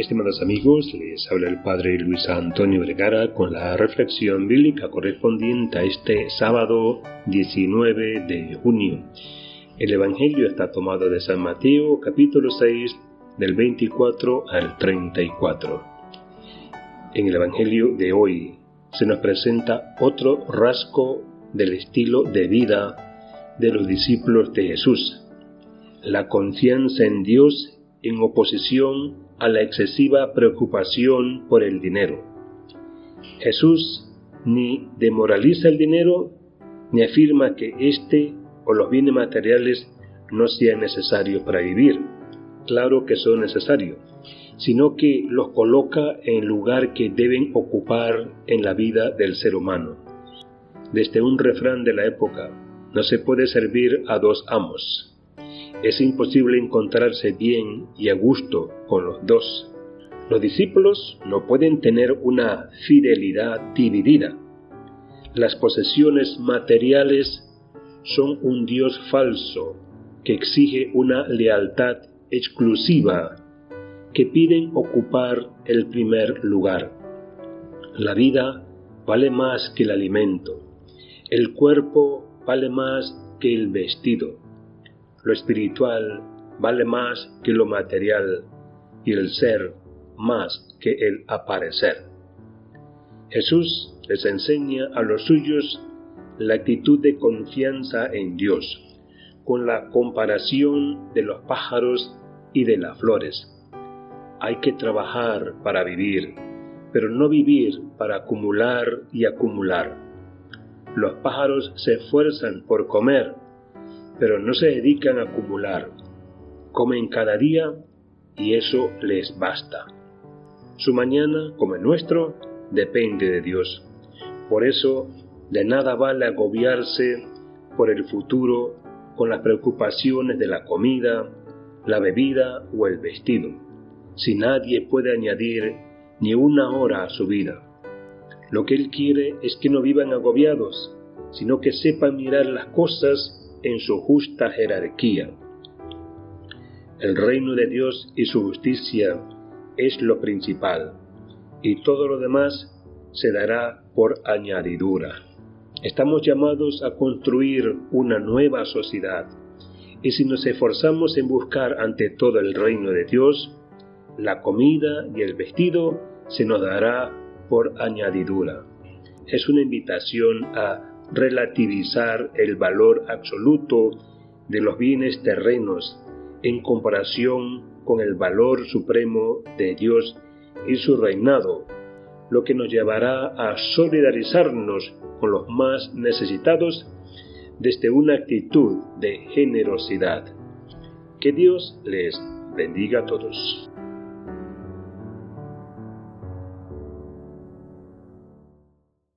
Estimados amigos, les habla el Padre Luis Antonio Vergara con la reflexión bíblica correspondiente a este sábado 19 de junio. El Evangelio está tomado de San Mateo capítulo 6 del 24 al 34. En el Evangelio de hoy se nos presenta otro rasgo del estilo de vida de los discípulos de Jesús, la confianza en Dios en oposición a la excesiva preocupación por el dinero. Jesús ni demoraliza el dinero ni afirma que éste o los bienes materiales no sean necesarios para vivir. Claro que son necesarios, sino que los coloca en el lugar que deben ocupar en la vida del ser humano. Desde un refrán de la época, no se puede servir a dos amos es imposible encontrarse bien y a gusto con los dos. Los discípulos no pueden tener una fidelidad dividida. Las posesiones materiales son un Dios falso que exige una lealtad exclusiva, que piden ocupar el primer lugar. La vida vale más que el alimento, el cuerpo vale más que el vestido lo espiritual vale más que lo material y el ser más que el aparecer. Jesús les enseña a los suyos la actitud de confianza en Dios, con la comparación de los pájaros y de las flores. Hay que trabajar para vivir, pero no vivir para acumular y acumular. Los pájaros se esfuerzan por comer, pero no se dedican a acumular. Comen cada día y eso les basta. Su mañana, como el nuestro, depende de Dios. Por eso, de nada vale agobiarse por el futuro con las preocupaciones de la comida, la bebida o el vestido, si nadie puede añadir ni una hora a su vida. Lo que Él quiere es que no vivan agobiados, sino que sepan mirar las cosas en su justa jerarquía. El reino de Dios y su justicia es lo principal, y todo lo demás se dará por añadidura. Estamos llamados a construir una nueva sociedad, y si nos esforzamos en buscar ante todo el reino de Dios, la comida y el vestido se nos dará por añadidura. Es una invitación a relativizar el valor absoluto de los bienes terrenos en comparación con el valor supremo de Dios y su reinado, lo que nos llevará a solidarizarnos con los más necesitados desde una actitud de generosidad. Que Dios les bendiga a todos.